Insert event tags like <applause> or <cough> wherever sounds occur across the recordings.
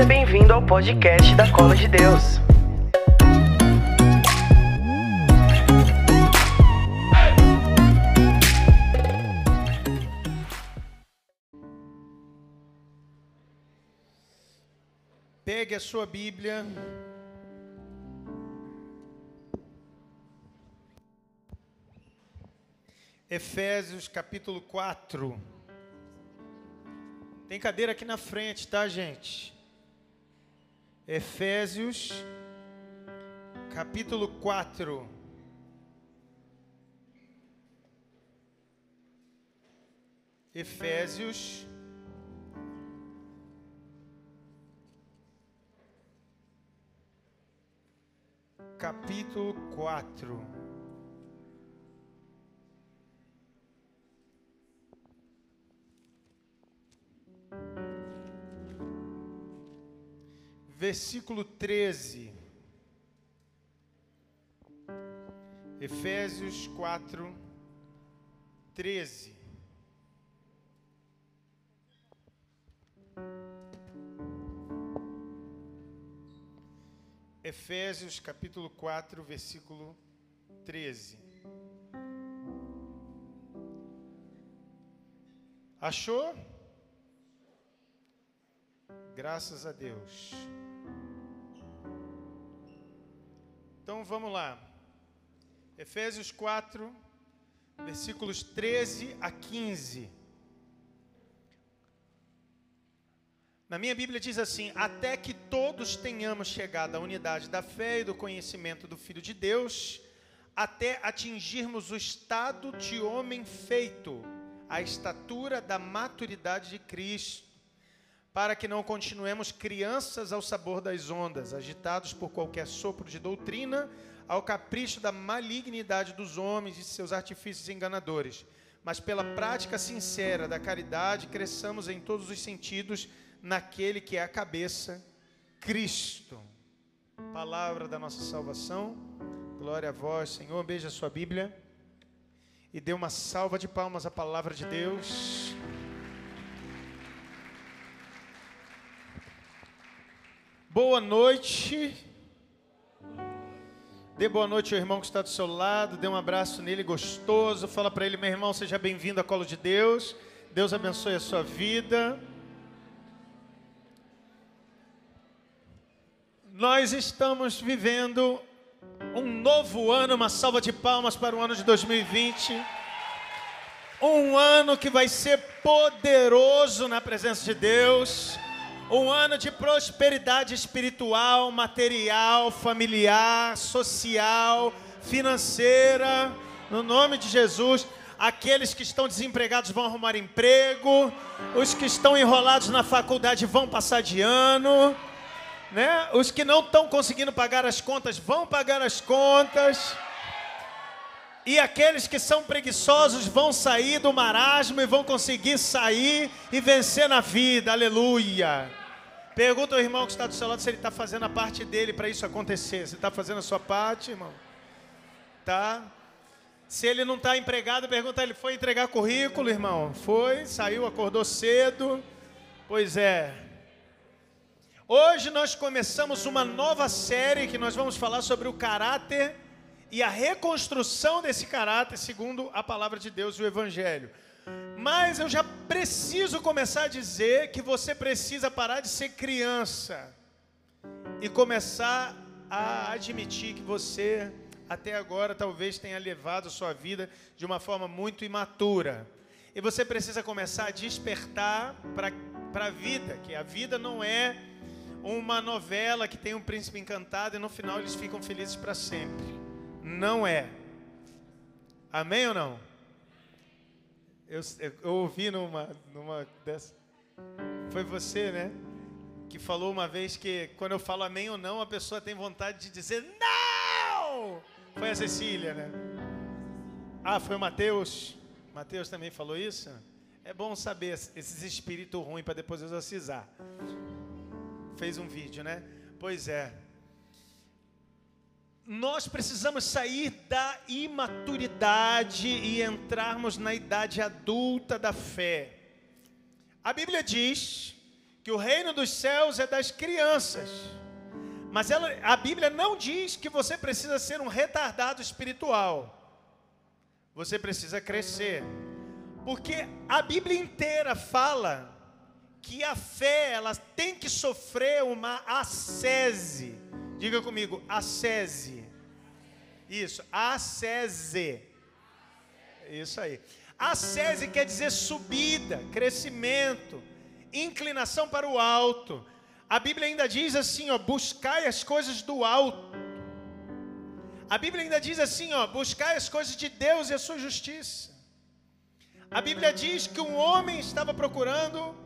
Seja bem-vindo ao podcast da Cola de Deus. Pegue a sua Bíblia. Efésios capítulo 4. Tem cadeira aqui na frente, tá, gente? Efésios capítulo 4. Efésios capítulo 4. Versículo 13. Efésios 4, 13. Efésios capítulo 4, versículo 13. Achou? Graças a Deus. Então vamos lá. Efésios 4, versículos 13 a 15. Na minha Bíblia diz assim: Até que todos tenhamos chegado à unidade da fé e do conhecimento do Filho de Deus, até atingirmos o estado de homem feito, a estatura da maturidade de Cristo, para que não continuemos crianças ao sabor das ondas, agitados por qualquer sopro de doutrina, ao capricho da malignidade dos homens e seus artifícios enganadores, mas pela prática sincera da caridade, cresçamos em todos os sentidos naquele que é a cabeça, Cristo. Palavra da nossa salvação. Glória a vós, Senhor. Beija a sua Bíblia e dê uma salva de palmas à palavra de Deus. Boa noite. Dê boa noite ao irmão que está do seu lado, dê um abraço nele gostoso. Fala para ele, meu irmão, seja bem-vindo à colo de Deus. Deus abençoe a sua vida. Nós estamos vivendo um novo ano, uma salva de palmas para o ano de 2020. Um ano que vai ser poderoso na presença de Deus. Um ano de prosperidade espiritual, material, familiar, social, financeira. No nome de Jesus. Aqueles que estão desempregados vão arrumar emprego. Os que estão enrolados na faculdade vão passar de ano né? Os que não estão conseguindo pagar as contas vão pagar as contas. E aqueles que são preguiçosos vão sair do marasmo e vão conseguir sair e vencer na vida. Aleluia. Pergunta ao irmão que está do seu lado se ele está fazendo a parte dele para isso acontecer. Você está fazendo a sua parte, irmão? Tá? Se ele não está empregado, pergunta ele foi entregar currículo, irmão? Foi, saiu, acordou cedo. Pois é, Hoje nós começamos uma nova série que nós vamos falar sobre o caráter e a reconstrução desse caráter segundo a palavra de Deus e o Evangelho. Mas eu já preciso começar a dizer que você precisa parar de ser criança e começar a admitir que você até agora talvez tenha levado sua vida de uma forma muito imatura. E você precisa começar a despertar para a vida, que a vida não é uma novela que tem um príncipe encantado e no final eles ficam felizes para sempre. Não é. Amém ou não? Eu, eu ouvi numa, numa dessa. Foi você, né? Que falou uma vez que quando eu falo amém ou não, a pessoa tem vontade de dizer não! Foi a Cecília, né? Ah, foi o Mateus. Mateus também falou isso? É bom saber esses espíritos ruins para depois exorcizar fez um vídeo, né? Pois é. Nós precisamos sair da imaturidade e entrarmos na idade adulta da fé. A Bíblia diz que o reino dos céus é das crianças. Mas ela, a Bíblia não diz que você precisa ser um retardado espiritual. Você precisa crescer. Porque a Bíblia inteira fala que a fé ela tem que sofrer uma ascese. Diga comigo, ascese. Isso, ascese. Isso aí. Ascese quer dizer subida, crescimento, inclinação para o alto. A Bíblia ainda diz assim, ó, buscai as coisas do alto. A Bíblia ainda diz assim, ó, buscai as coisas de Deus e a sua justiça. A Bíblia diz que um homem estava procurando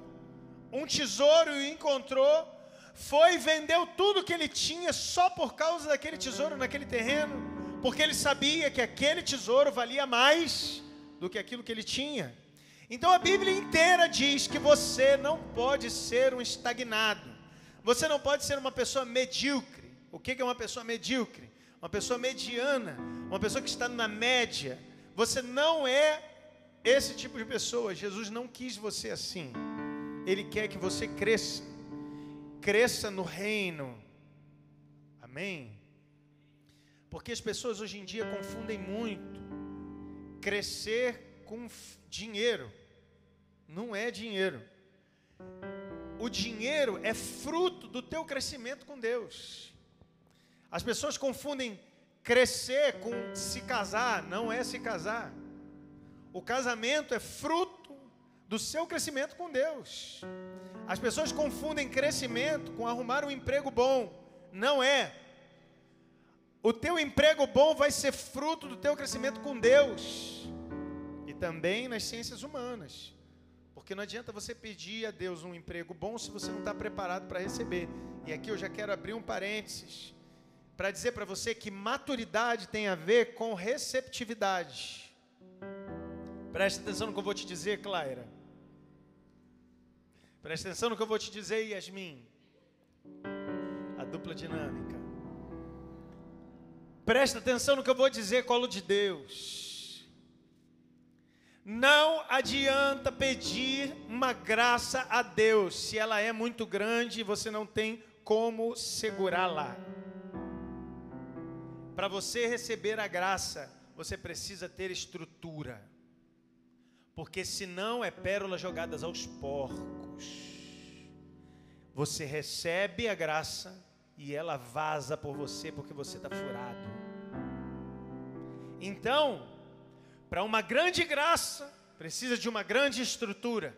um tesouro e encontrou, foi e vendeu tudo que ele tinha só por causa daquele tesouro naquele terreno, porque ele sabia que aquele tesouro valia mais do que aquilo que ele tinha. Então a Bíblia inteira diz que você não pode ser um estagnado, você não pode ser uma pessoa medíocre. O que é uma pessoa medíocre? Uma pessoa mediana, uma pessoa que está na média. Você não é esse tipo de pessoa. Jesus não quis você assim. Ele quer que você cresça. Cresça no reino. Amém? Porque as pessoas hoje em dia confundem muito crescer com dinheiro. Não é dinheiro. O dinheiro é fruto do teu crescimento com Deus. As pessoas confundem crescer com se casar, não é se casar. O casamento é fruto do seu crescimento com Deus. As pessoas confundem crescimento com arrumar um emprego bom. Não é. O teu emprego bom vai ser fruto do teu crescimento com Deus. E também nas ciências humanas. Porque não adianta você pedir a Deus um emprego bom se você não está preparado para receber. E aqui eu já quero abrir um parênteses para dizer para você que maturidade tem a ver com receptividade. Preste atenção no que eu vou te dizer, Claira. Preste atenção no que eu vou te dizer, Yasmin. A dupla dinâmica. Preste atenção no que eu vou dizer, colo de Deus. Não adianta pedir uma graça a Deus se ela é muito grande e você não tem como segurá-la. Para você receber a graça, você precisa ter estrutura porque senão é pérola jogadas aos porcos. Você recebe a graça e ela vaza por você porque você está furado. Então, para uma grande graça, precisa de uma grande estrutura.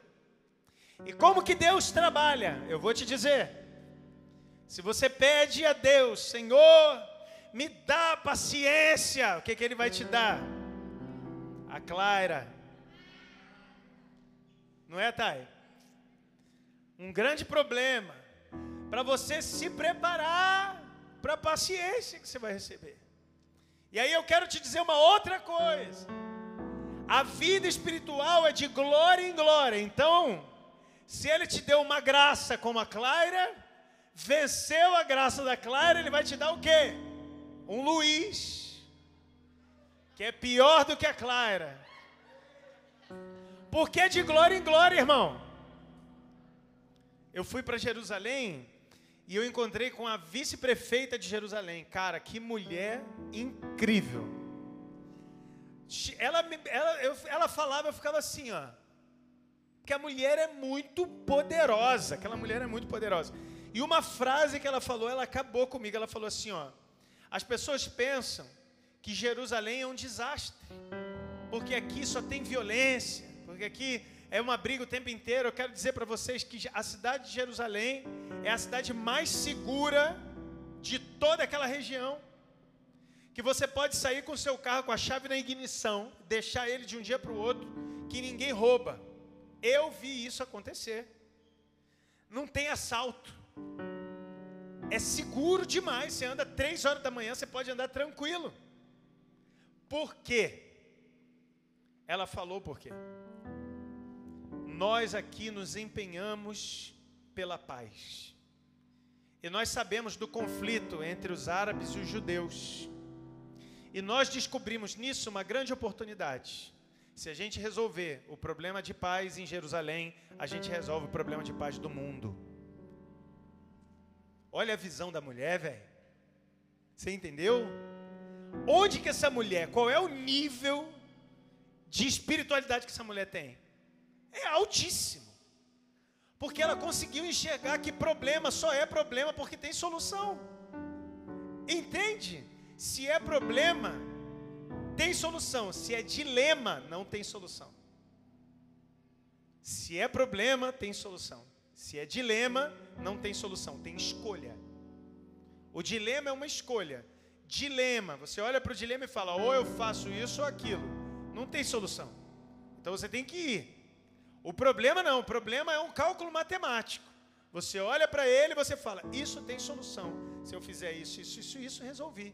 E como que Deus trabalha? Eu vou te dizer. Se você pede a Deus, Senhor, me dá paciência, o que, que Ele vai te dar? A Clara, não é, Thay? Um grande problema para você se preparar para a paciência que você vai receber. E aí eu quero te dizer uma outra coisa. A vida espiritual é de glória em glória. Então, se ele te deu uma graça como a Clara, venceu a graça da Clara, ele vai te dar o quê? Um Luiz, que é pior do que a Clara. Porque é de glória em glória, irmão. Eu fui para Jerusalém e eu encontrei com a vice-prefeita de Jerusalém. Cara, que mulher incrível. Ela, ela, eu, ela falava, eu ficava assim, ó. Que a mulher é muito poderosa. Aquela mulher é muito poderosa. E uma frase que ela falou, ela acabou comigo. Ela falou assim, ó. As pessoas pensam que Jerusalém é um desastre. Porque aqui só tem violência porque aqui é uma briga o tempo inteiro. Eu quero dizer para vocês que a cidade de Jerusalém é a cidade mais segura de toda aquela região. Que você pode sair com o seu carro com a chave na ignição, deixar ele de um dia para o outro, que ninguém rouba. Eu vi isso acontecer. Não tem assalto. É seguro demais. Você anda três horas da manhã, você pode andar tranquilo. Por quê? Ela falou por quê? Nós aqui nos empenhamos pela paz. E nós sabemos do conflito entre os árabes e os judeus. E nós descobrimos nisso uma grande oportunidade. Se a gente resolver o problema de paz em Jerusalém, a gente resolve o problema de paz do mundo. Olha a visão da mulher, velho. Você entendeu? Onde que essa mulher, qual é o nível de espiritualidade que essa mulher tem? É altíssimo. Porque ela conseguiu enxergar que problema só é problema porque tem solução. Entende? Se é problema, tem solução. Se é dilema, não tem solução. Se é problema, tem solução. Se é dilema, não tem solução, tem escolha. O dilema é uma escolha. Dilema, você olha para o dilema e fala, ou eu faço isso ou aquilo. Não tem solução. Então você tem que ir. O problema não, o problema é um cálculo matemático. Você olha para ele e você fala, isso tem solução. Se eu fizer isso, isso, isso, isso, resolvi.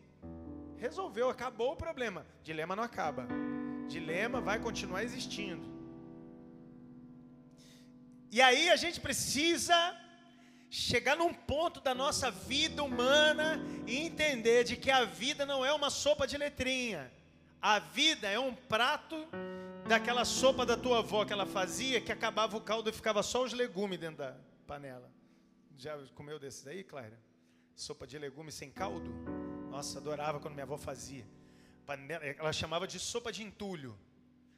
Resolveu, acabou o problema. Dilema não acaba. Dilema vai continuar existindo. E aí a gente precisa chegar num ponto da nossa vida humana e entender de que a vida não é uma sopa de letrinha. A vida é um prato daquela sopa da tua avó que ela fazia, que acabava o caldo e ficava só os legumes dentro da panela. Já comeu desses aí, Clara? Sopa de legumes sem caldo? Nossa, adorava quando minha avó fazia. Panela, ela chamava de sopa de entulho.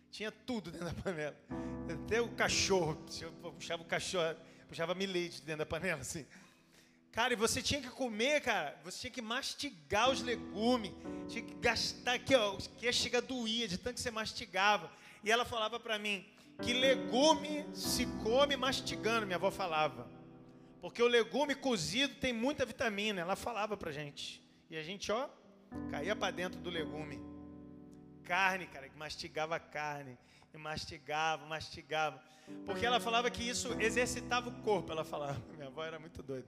Tinha tudo dentro da panela. Até o cachorro. Puxava o cachorro, puxava milete dentro da panela, assim. Cara, e você tinha que comer, cara. Você tinha que mastigar os legumes. Tinha que gastar aqui, ó. Que ia chegar doía de tanto que você mastigava. E ela falava para mim que legume se come mastigando, minha avó falava. Porque o legume cozido tem muita vitamina. Ela falava pra gente. E a gente, ó, caía para dentro do legume carne, cara, que mastigava carne, e mastigava, mastigava. Porque ela falava que isso exercitava o corpo, ela falava. <laughs> Minha avó era muito doida.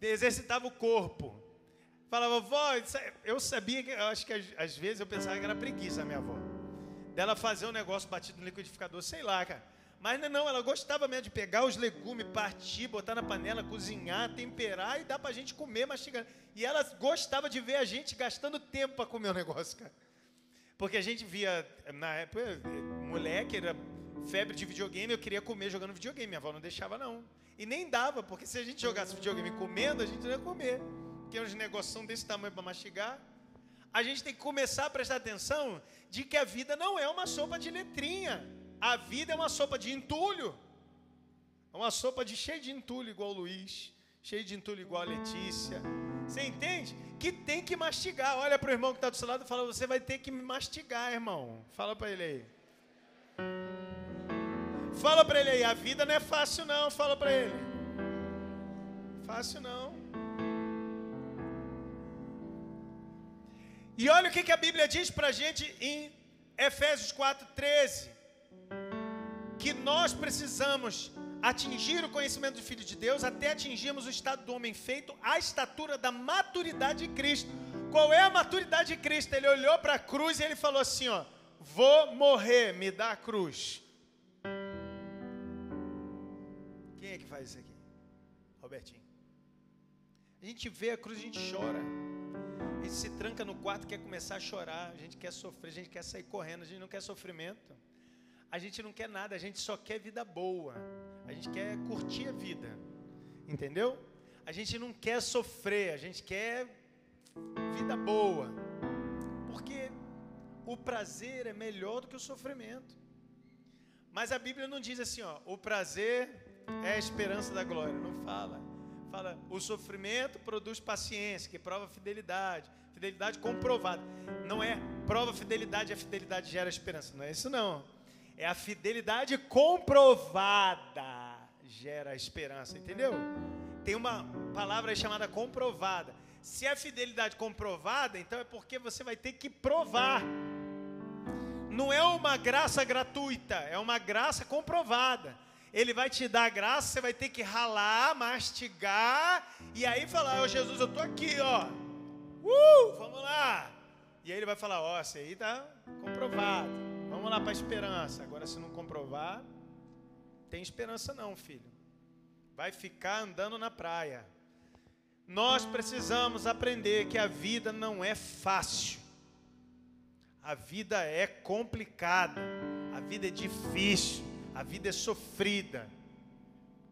Exercitava o corpo. Falava, vó, é, eu sabia que, eu acho que às, vezes eu pensava que era preguiça minha avó. Dela fazer um negócio batido no liquidificador, sei lá, cara. Mas não, ela gostava mesmo de pegar os legumes, partir, botar na panela, cozinhar, temperar e dar pra gente comer mastigando. E ela gostava de ver a gente gastando tempo para comer o negócio, cara. Porque a gente via, na época, moleque, era febre de videogame, eu queria comer jogando videogame. Minha avó não deixava, não. E nem dava, porque se a gente jogasse videogame comendo, a gente não ia comer. Porque é uns negócios desse tamanho para mastigar. A gente tem que começar a prestar atenção de que a vida não é uma sopa de letrinha. A vida é uma sopa de entulho. É uma sopa de cheio de entulho, igual o Luiz. Cheio de entulho, igual a Letícia você entende? Que tem que mastigar. Olha para o irmão que está do seu lado e fala: Você vai ter que mastigar, irmão. Fala para ele aí. Fala para ele aí: A vida não é fácil, não. Fala para ele. Fácil não. E olha o que, que a Bíblia diz para a gente em Efésios 4,13: Que nós precisamos atingir o conhecimento do Filho de Deus até atingirmos o estado do homem feito, a estatura da maturidade de Cristo. Qual é a maturidade de Cristo? Ele olhou para a cruz e ele falou assim: ó, vou morrer, me dá a cruz. Quem é que faz isso aqui? Robertinho. A gente vê a cruz, a gente chora. A gente se tranca no quarto, quer começar a chorar, a gente quer sofrer, a gente quer sair correndo, a gente não quer sofrimento. A gente não quer nada, a gente só quer vida boa. A gente quer curtir a vida. Entendeu? A gente não quer sofrer, a gente quer vida boa. Porque o prazer é melhor do que o sofrimento. Mas a Bíblia não diz assim, ó, o prazer é a esperança da glória. Não fala. Fala, o sofrimento produz paciência, que prova fidelidade. Fidelidade comprovada. Não é prova fidelidade, a fidelidade gera esperança. Não é isso não. É a fidelidade comprovada gera esperança, entendeu? Tem uma palavra chamada comprovada. Se é fidelidade comprovada, então é porque você vai ter que provar. Não é uma graça gratuita, é uma graça comprovada. Ele vai te dar graça, você vai ter que ralar, mastigar e aí falar: Ô oh, Jesus, eu tô aqui, ó. Uh, vamos lá. E aí ele vai falar: Ó, oh, esse aí tá comprovado. Vamos lá para a esperança. Agora, se não comprovar, tem esperança não, filho. Vai ficar andando na praia. Nós precisamos aprender que a vida não é fácil. A vida é complicada. A vida é difícil. A vida é sofrida.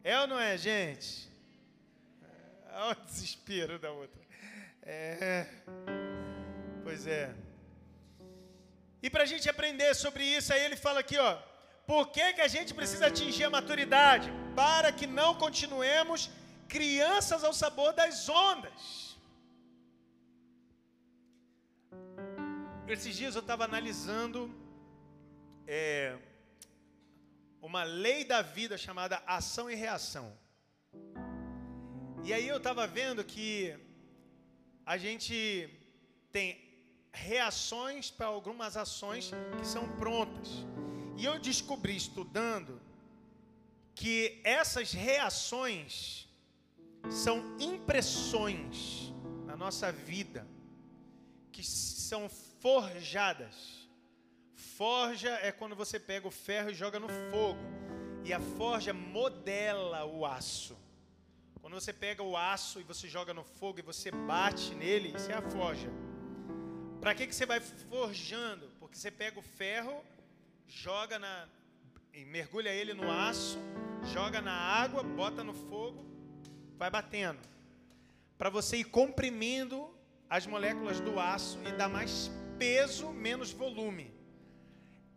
É ou não é, gente? Olha o desespero da outra. É. Pois é. E para a gente aprender sobre isso, aí ele fala aqui, ó. Por que, que a gente precisa atingir a maturidade? Para que não continuemos crianças ao sabor das ondas. Esses dias eu estava analisando é, uma lei da vida chamada ação e reação. E aí eu estava vendo que a gente tem reações para algumas ações que são prontas. E eu descobri estudando que essas reações são impressões na nossa vida que são forjadas. Forja é quando você pega o ferro e joga no fogo. E a forja modela o aço. Quando você pega o aço e você joga no fogo e você bate nele, isso é a forja. Para que, que você vai forjando? Porque você pega o ferro, joga na. mergulha ele no aço, joga na água, bota no fogo, vai batendo. Para você ir comprimindo as moléculas do aço e dar mais peso, menos volume.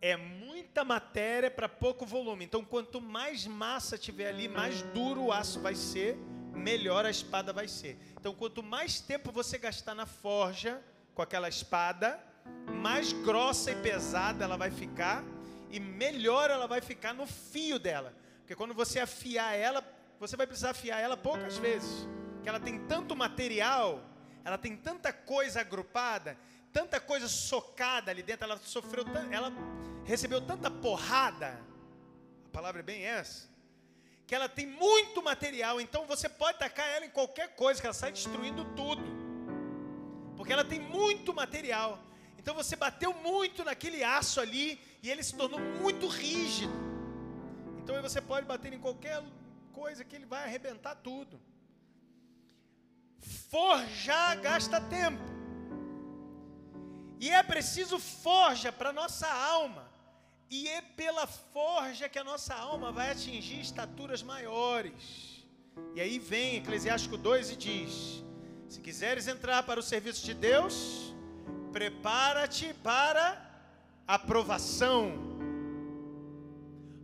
É muita matéria para pouco volume. Então, quanto mais massa tiver ali, mais duro o aço vai ser, melhor a espada vai ser. Então, quanto mais tempo você gastar na forja com aquela espada, mais grossa e pesada ela vai ficar e melhor ela vai ficar no fio dela. Porque quando você afiar ela, você vai precisar afiar ela poucas vezes. Que ela tem tanto material, ela tem tanta coisa agrupada, tanta coisa socada ali dentro, ela sofreu, ela recebeu tanta porrada. A palavra é bem essa que ela tem muito material, então você pode tacar ela em qualquer coisa, que ela sai destruindo tudo. Porque ela tem muito material. Então você bateu muito naquele aço ali e ele se tornou muito rígido. Então você pode bater em qualquer coisa que ele vai arrebentar tudo. Forjar gasta tempo. E é preciso forja para nossa alma. E é pela forja que a nossa alma vai atingir estaturas maiores. E aí vem Eclesiástico 2 e diz: Se quiseres entrar para o serviço de Deus, prepara-te para a provação.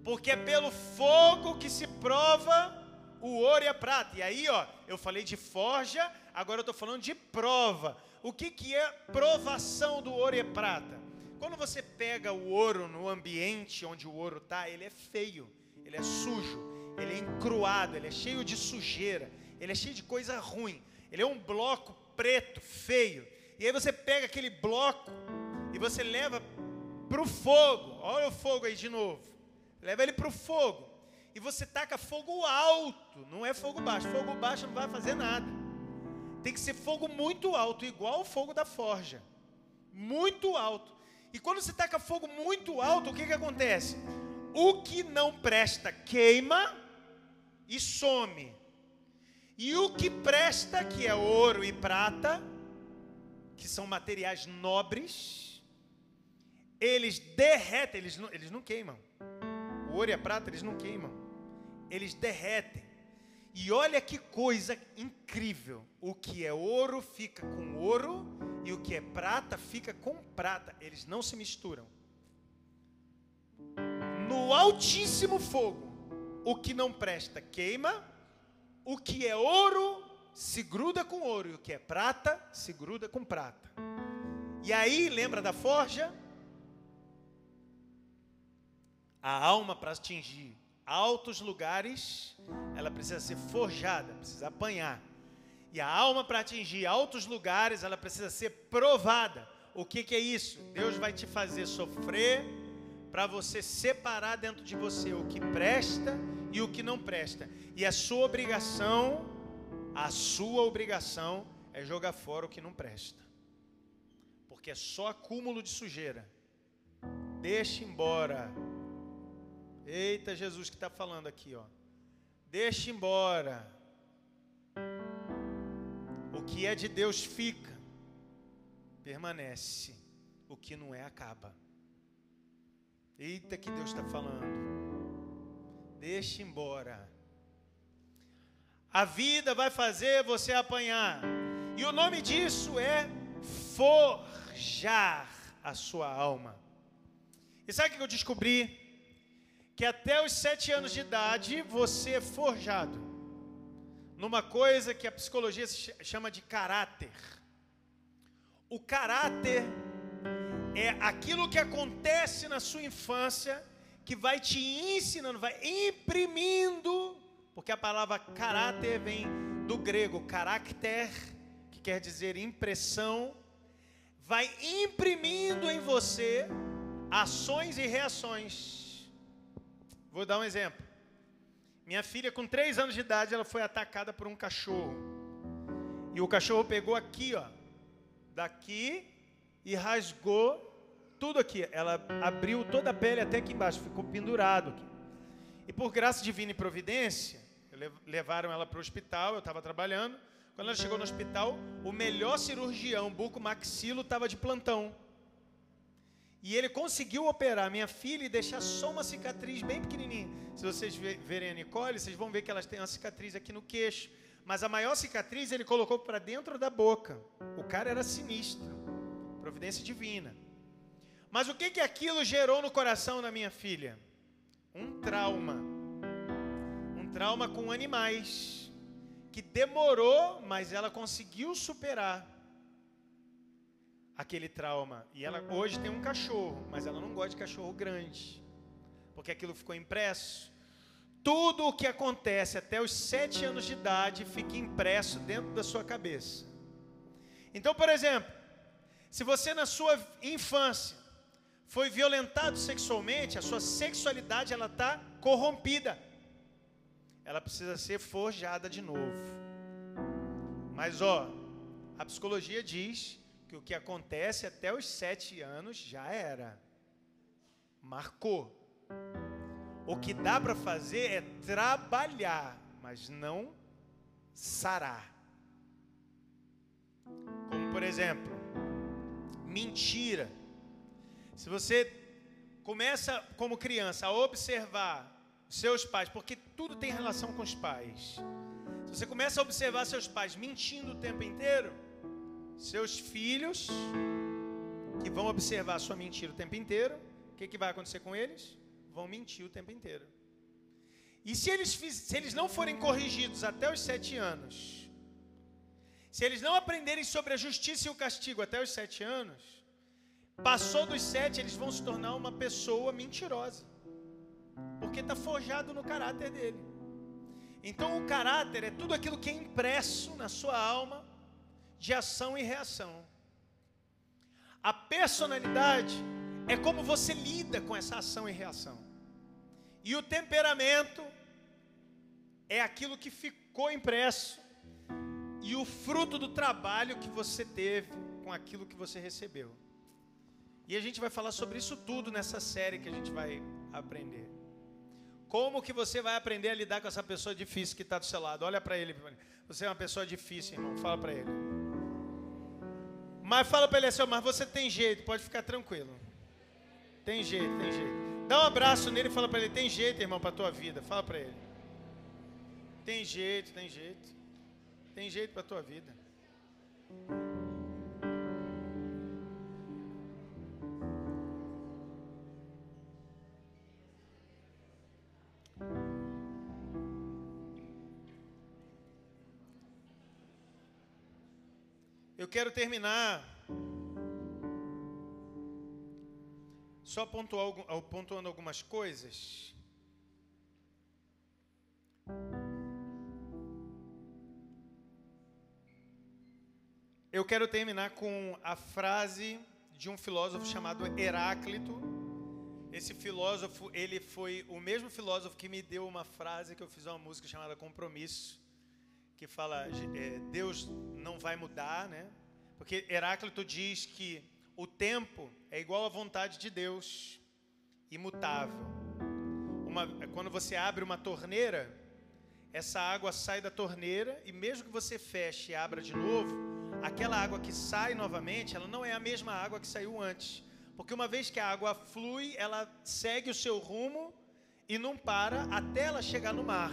Porque é pelo fogo que se prova o ouro e a prata. E aí, ó, eu falei de forja, agora eu estou falando de prova. O que, que é provação do ouro e prata? Quando você pega o ouro no ambiente onde o ouro está, ele é feio, ele é sujo, ele é encruado, ele é cheio de sujeira, ele é cheio de coisa ruim. Ele é um bloco preto, feio. E aí você pega aquele bloco e você leva para o fogo. Olha o fogo aí de novo. Leva ele para o fogo. E você taca fogo alto, não é fogo baixo. Fogo baixo não vai fazer nada. Tem que ser fogo muito alto, igual o fogo da forja. Muito alto. E quando você taca fogo muito alto, o que, que acontece? O que não presta queima e some. E o que presta, que é ouro e prata, que são materiais nobres, eles derretem, eles não, eles não queimam. O ouro e a prata, eles não queimam. Eles derretem. E olha que coisa incrível. O que é ouro fica com ouro e o que é prata fica com prata. Eles não se misturam. No altíssimo fogo, o que não presta queima, o que é ouro se gruda com ouro e o que é prata se gruda com prata. E aí, lembra da forja? A alma para atingir altos lugares, ela precisa ser forjada, precisa apanhar. E a alma para atingir altos lugares, ela precisa ser provada. O que, que é isso? Deus vai te fazer sofrer para você separar dentro de você o que presta e o que não presta. E a sua obrigação, a sua obrigação é jogar fora o que não presta. Porque é só acúmulo de sujeira. Deixe embora Eita, Jesus que está falando aqui, ó. Deixe embora. O que é de Deus fica, permanece. O que não é, acaba. Eita, que Deus está falando. Deixe embora. A vida vai fazer você apanhar. E o nome disso é forjar a sua alma. E sabe o que eu descobri? Que até os sete anos de idade você é forjado numa coisa que a psicologia chama de caráter. O caráter é aquilo que acontece na sua infância que vai te ensinando, vai imprimindo, porque a palavra caráter vem do grego caráter, que quer dizer impressão, vai imprimindo em você ações e reações. Vou dar um exemplo. Minha filha, com três anos de idade, ela foi atacada por um cachorro. E o cachorro pegou aqui, ó, daqui e rasgou tudo aqui. Ela abriu toda a pele até aqui embaixo, ficou pendurado aqui. E por graça divina e providência, levaram ela para o hospital, eu estava trabalhando. Quando ela chegou no hospital, o melhor cirurgião, Buco Maxilo, estava de plantão. E ele conseguiu operar minha filha e deixar só uma cicatriz bem pequenininha. Se vocês verem a Nicole, vocês vão ver que ela tem uma cicatriz aqui no queixo. Mas a maior cicatriz ele colocou para dentro da boca. O cara era sinistro. Providência divina. Mas o que, que aquilo gerou no coração da minha filha? Um trauma. Um trauma com animais. Que demorou, mas ela conseguiu superar aquele trauma. E ela hoje tem um cachorro, mas ela não gosta de cachorro grande. Porque aquilo ficou impresso. Tudo o que acontece até os sete anos de idade fica impresso dentro da sua cabeça. Então, por exemplo, se você na sua infância foi violentado sexualmente, a sua sexualidade ela está corrompida. Ela precisa ser forjada de novo. Mas ó, a psicologia diz que o que acontece até os sete anos já era, marcou. O que dá para fazer é trabalhar, mas não sarar. Como por exemplo, mentira se você começa como criança a observar seus pais, porque tudo tem relação com os pais. Se você começa a observar seus pais mentindo o tempo inteiro, seus filhos que vão observar sua mentira o tempo inteiro, o que, que vai acontecer com eles? Vão mentir o tempo inteiro. E se eles, se eles não forem corrigidos até os sete anos, se eles não aprenderem sobre a justiça e o castigo até os sete anos, Passou dos sete, eles vão se tornar uma pessoa mentirosa. Porque está forjado no caráter dele. Então o caráter é tudo aquilo que é impresso na sua alma de ação e reação. A personalidade é como você lida com essa ação e reação. E o temperamento é aquilo que ficou impresso e o fruto do trabalho que você teve com aquilo que você recebeu. E a gente vai falar sobre isso tudo nessa série que a gente vai aprender. Como que você vai aprender a lidar com essa pessoa difícil que está do seu lado? Olha para ele. Você é uma pessoa difícil, irmão. Fala para ele. Mas fala para ele assim, mas você tem jeito, pode ficar tranquilo. Tem jeito, tem jeito. Dá um abraço nele e fala para ele, tem jeito, irmão, para tua vida. Fala para ele. Tem jeito, tem jeito. Tem jeito para tua vida. Eu quero terminar só pontuando algumas coisas. Eu quero terminar com a frase de um filósofo chamado Heráclito. Esse filósofo, ele foi o mesmo filósofo que me deu uma frase que eu fiz uma música chamada Compromisso que fala é, Deus não vai mudar, né? Porque Heráclito diz que o tempo é igual à vontade de Deus, imutável. Uma, quando você abre uma torneira, essa água sai da torneira e mesmo que você feche e abra de novo, aquela água que sai novamente, ela não é a mesma água que saiu antes. Porque uma vez que a água flui, ela segue o seu rumo e não para até ela chegar no mar.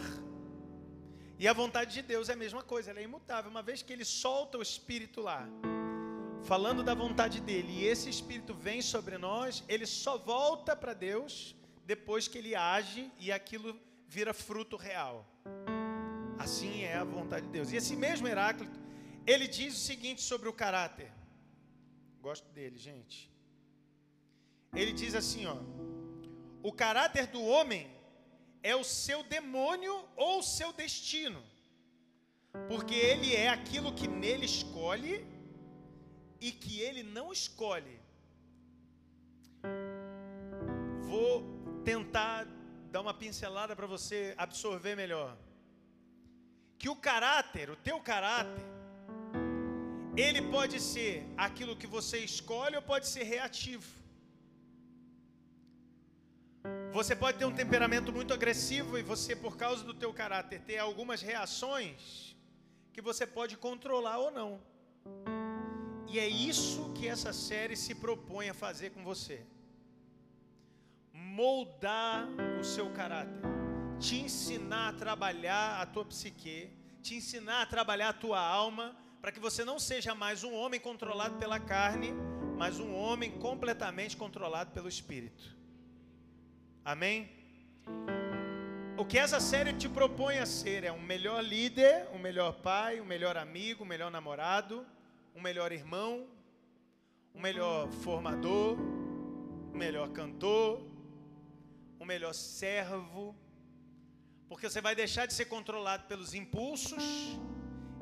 E a vontade de Deus é a mesma coisa, ela é imutável. Uma vez que ele solta o espírito lá, falando da vontade dele, e esse espírito vem sobre nós, ele só volta para Deus depois que ele age e aquilo vira fruto real. Assim é a vontade de Deus. E esse mesmo Heráclito, ele diz o seguinte sobre o caráter. Gosto dele, gente. Ele diz assim, ó: O caráter do homem é o seu demônio ou o seu destino. Porque ele é aquilo que nele escolhe e que ele não escolhe. Vou tentar dar uma pincelada para você absorver melhor. Que o caráter, o teu caráter, ele pode ser aquilo que você escolhe ou pode ser reativo. Você pode ter um temperamento muito agressivo e você, por causa do teu caráter, ter algumas reações que você pode controlar ou não. E é isso que essa série se propõe a fazer com você. Moldar o seu caráter, te ensinar a trabalhar a tua psique, te ensinar a trabalhar a tua alma, para que você não seja mais um homem controlado pela carne, mas um homem completamente controlado pelo espírito. Amém? O que essa série te propõe a ser é um melhor líder, um melhor pai, um melhor amigo, um melhor namorado, um melhor irmão, um melhor formador, um melhor cantor, um melhor servo, porque você vai deixar de ser controlado pelos impulsos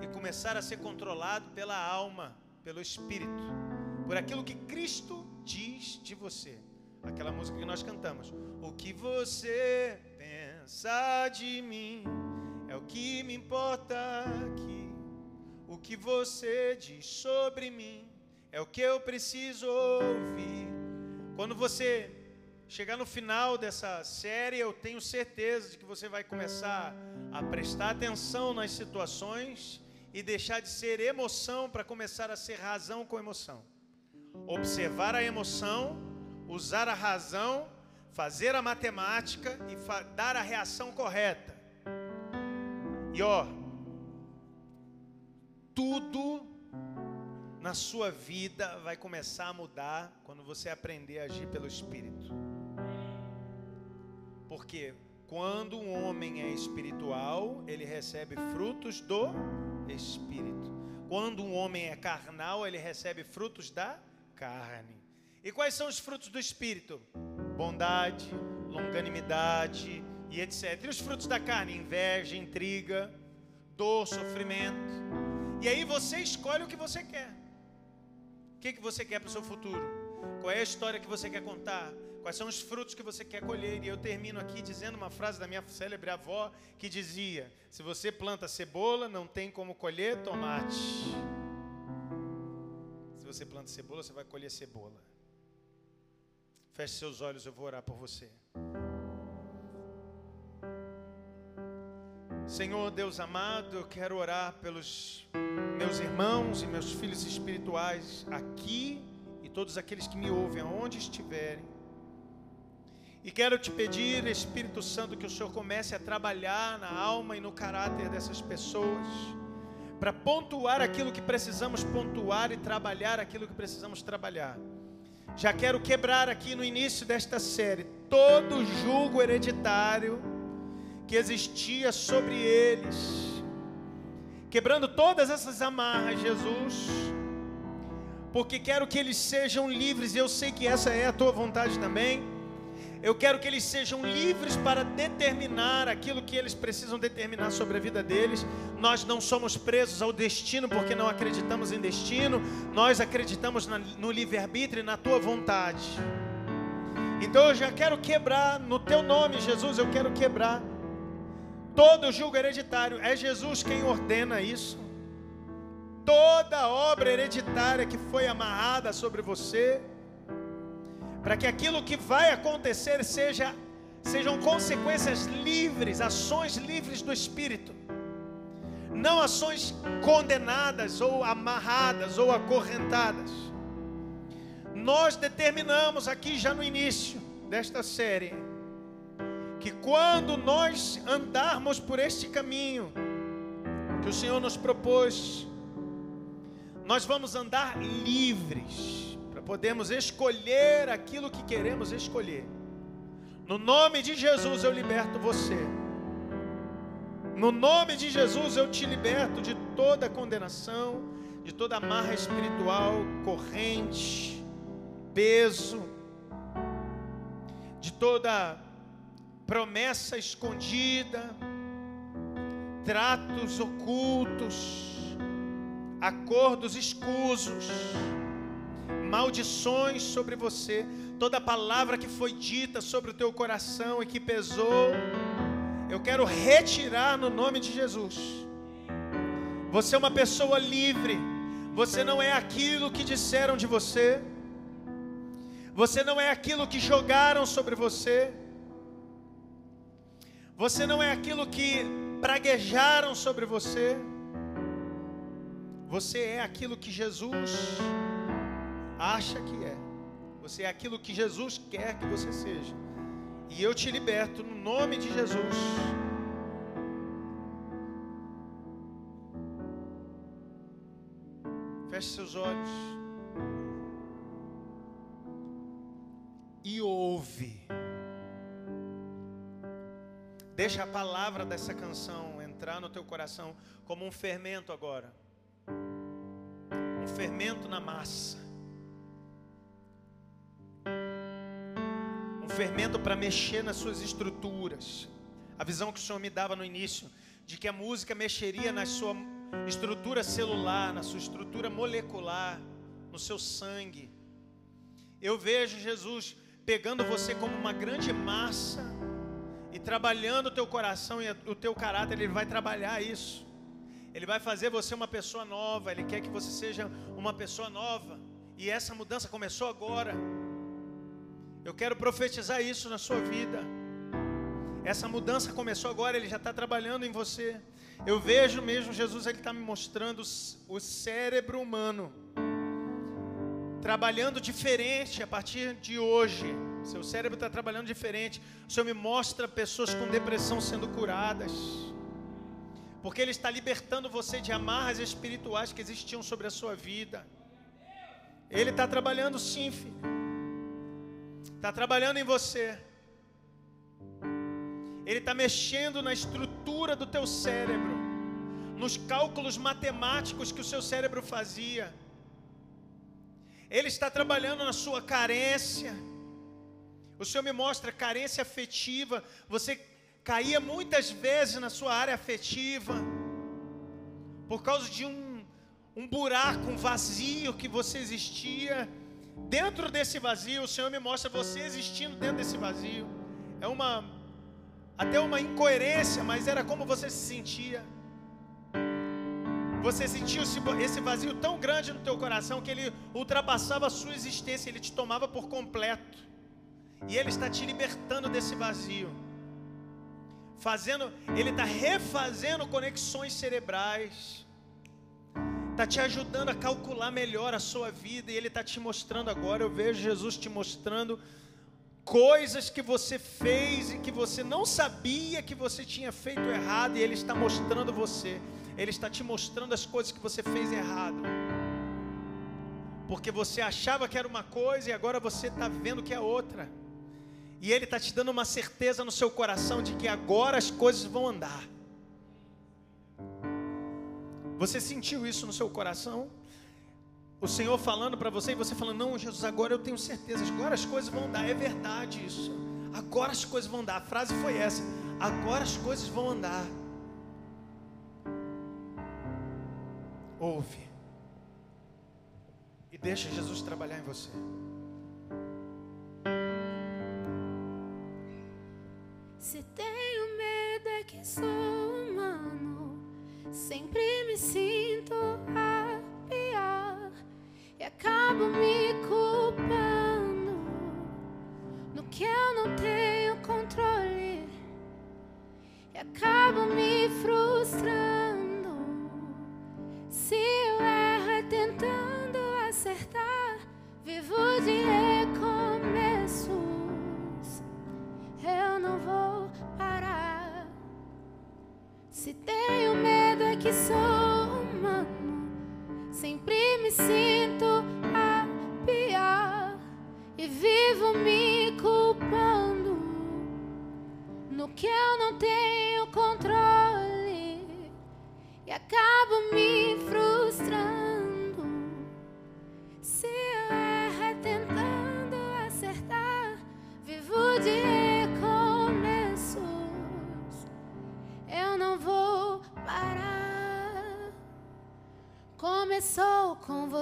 e começar a ser controlado pela alma, pelo espírito, por aquilo que Cristo diz de você. Aquela música que nós cantamos. O que você pensa de mim é o que me importa aqui. O que você diz sobre mim é o que eu preciso ouvir. Quando você chegar no final dessa série, eu tenho certeza de que você vai começar a prestar atenção nas situações e deixar de ser emoção para começar a ser razão com emoção. Observar a emoção, usar a razão, fazer a matemática e dar a reação correta. E ó, tudo na sua vida vai começar a mudar quando você aprender a agir pelo Espírito. Porque quando um homem é espiritual, ele recebe frutos do Espírito. Quando um homem é carnal, ele recebe frutos da carne. E quais são os frutos do Espírito? Bondade, longanimidade e etc. E os frutos da carne? Inveja, intriga, dor, sofrimento. E aí você escolhe o que você quer. O que, que você quer para o seu futuro? Qual é a história que você quer contar? Quais são os frutos que você quer colher? E eu termino aqui dizendo uma frase da minha célebre avó que dizia: Se você planta cebola, não tem como colher tomate. Se você planta cebola, você vai colher cebola. Feche seus olhos, eu vou orar por você. Senhor Deus amado, eu quero orar pelos meus irmãos e meus filhos espirituais aqui e todos aqueles que me ouvem, aonde estiverem. E quero te pedir, Espírito Santo, que o Senhor comece a trabalhar na alma e no caráter dessas pessoas, para pontuar aquilo que precisamos pontuar e trabalhar aquilo que precisamos trabalhar. Já quero quebrar aqui no início desta série todo julgo hereditário que existia sobre eles, quebrando todas essas amarras, Jesus, porque quero que eles sejam livres, e eu sei que essa é a tua vontade também. Eu quero que eles sejam livres para determinar aquilo que eles precisam determinar sobre a vida deles. Nós não somos presos ao destino porque não acreditamos em destino, nós acreditamos no livre-arbítrio e na tua vontade. Então eu já quero quebrar, no teu nome, Jesus, eu quero quebrar todo julgo hereditário. É Jesus quem ordena isso. Toda obra hereditária que foi amarrada sobre você para que aquilo que vai acontecer seja sejam consequências livres, ações livres do espírito. Não ações condenadas ou amarradas ou acorrentadas. Nós determinamos aqui já no início desta série que quando nós andarmos por este caminho, que o Senhor nos propôs, nós vamos andar livres para podermos escolher aquilo que queremos escolher. No nome de Jesus eu liberto você. No nome de Jesus eu te liberto de toda condenação, de toda amarra espiritual, corrente, peso, de toda promessa escondida, tratos ocultos, acordos escusos, maldições sobre você, toda palavra que foi dita sobre o teu coração e que pesou, eu quero retirar no nome de Jesus. Você é uma pessoa livre, você não é aquilo que disseram de você, você não é aquilo que jogaram sobre você. Você não é aquilo que praguejaram sobre você. Você é aquilo que Jesus acha que é. Você é aquilo que Jesus quer que você seja. E eu te liberto no nome de Jesus. Feche seus olhos. E ouve. Deixa a palavra dessa canção entrar no teu coração como um fermento agora. Um fermento na massa. Fermento para mexer nas suas estruturas. A visão que o Senhor me dava no início de que a música mexeria na sua estrutura celular, na sua estrutura molecular, no seu sangue. Eu vejo Jesus pegando você como uma grande massa e trabalhando o teu coração e o teu caráter, Ele vai trabalhar isso. Ele vai fazer você uma pessoa nova. Ele quer que você seja uma pessoa nova. E essa mudança começou agora. Eu quero profetizar isso na sua vida. Essa mudança começou agora. Ele já está trabalhando em você. Eu vejo mesmo Jesus, Ele está me mostrando o cérebro humano trabalhando diferente a partir de hoje. Seu cérebro está trabalhando diferente. O Senhor me mostra pessoas com depressão sendo curadas. Porque Ele está libertando você de amarras espirituais que existiam sobre a sua vida. Ele está trabalhando sim, filho. Está trabalhando em você. Ele está mexendo na estrutura do teu cérebro, nos cálculos matemáticos que o seu cérebro fazia. Ele está trabalhando na sua carência. O Senhor me mostra carência afetiva. Você caía muitas vezes na sua área afetiva por causa de um, um buraco, um vazio que você existia. Dentro desse vazio, o Senhor me mostra você existindo dentro desse vazio. É uma até uma incoerência, mas era como você se sentia. Você sentiu esse vazio tão grande no teu coração que ele ultrapassava a sua existência, ele te tomava por completo. E ele está te libertando desse vazio. Fazendo, ele está refazendo conexões cerebrais. Está te ajudando a calcular melhor a sua vida e ele está te mostrando agora. Eu vejo Jesus te mostrando coisas que você fez e que você não sabia que você tinha feito errado e ele está mostrando você. Ele está te mostrando as coisas que você fez errado. Porque você achava que era uma coisa e agora você está vendo que é outra. E Ele está te dando uma certeza no seu coração de que agora as coisas vão andar. Você sentiu isso no seu coração? O Senhor falando para você e você falando: Não, Jesus, agora eu tenho certeza, agora as coisas vão andar. É verdade isso. Agora as coisas vão andar. A frase foi essa: Agora as coisas vão andar. Ouve. E deixa Jesus trabalhar em você. Se tenho medo é que sou sempre me sinto a pior e acabo me culpando no que eu não tenho controle e acabo me frustrando. Se eu erro é tentando acertar, vivo de recomeços. Eu não vou parar. Se tenho medo que sou humano. Sempre me sinto a pior e vivo me culpando no que eu não tenho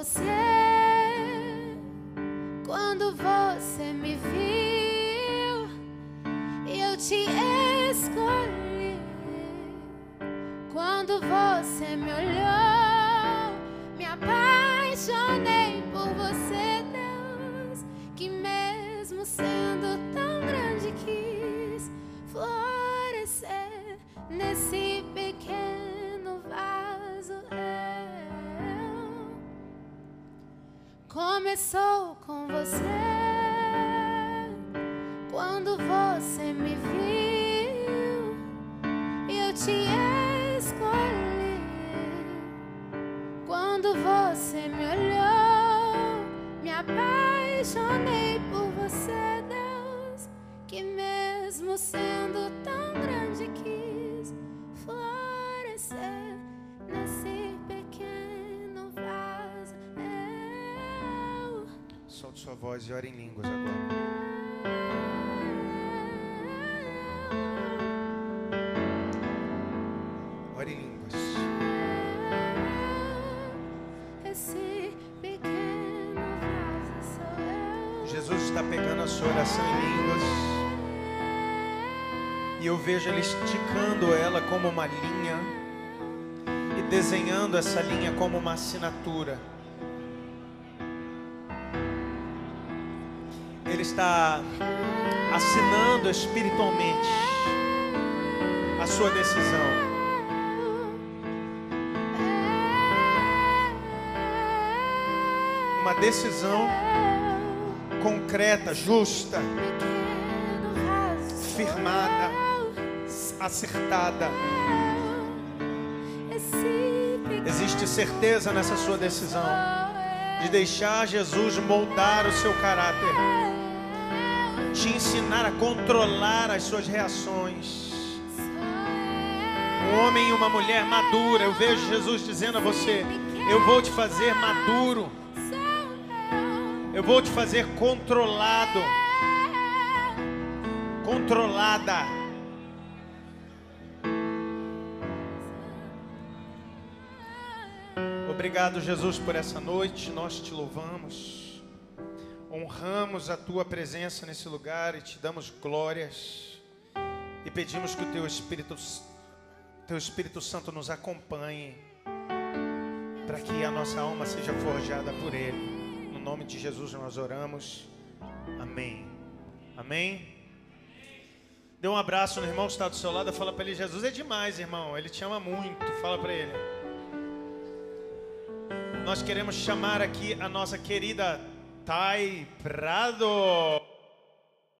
você quando você me viu e eu te escolhi. Quando você me olhou, Quando você me olhou, me apaixonei por você, Deus, que mesmo sendo tão grande quis florescer nesse pequeno vaso. Eu Solte sua voz e ore em línguas agora. Pegando a sua oração em línguas. E eu vejo ele esticando ela como uma linha e desenhando essa linha como uma assinatura. Ele está assinando espiritualmente a sua decisão. Uma decisão concreta, justa, firmada, acertada. Existe certeza nessa sua decisão de deixar Jesus moldar o seu caráter, te ensinar a controlar as suas reações. Um homem e uma mulher madura, eu vejo Jesus dizendo a você: Eu vou te fazer maduro, eu vou te fazer controlado, controlada. Obrigado, Jesus, por essa noite. Nós te louvamos, honramos a tua presença nesse lugar e te damos glórias. E pedimos que o teu Espírito, teu Espírito Santo nos acompanhe, para que a nossa alma seja forjada por Ele. No nome de Jesus nós oramos. Amém. Amém. Dê um abraço no irmão que está do seu lado. Fala para ele: Jesus é demais, irmão. Ele te ama muito. Fala para ele. Nós queremos chamar aqui a nossa querida Thay Prado.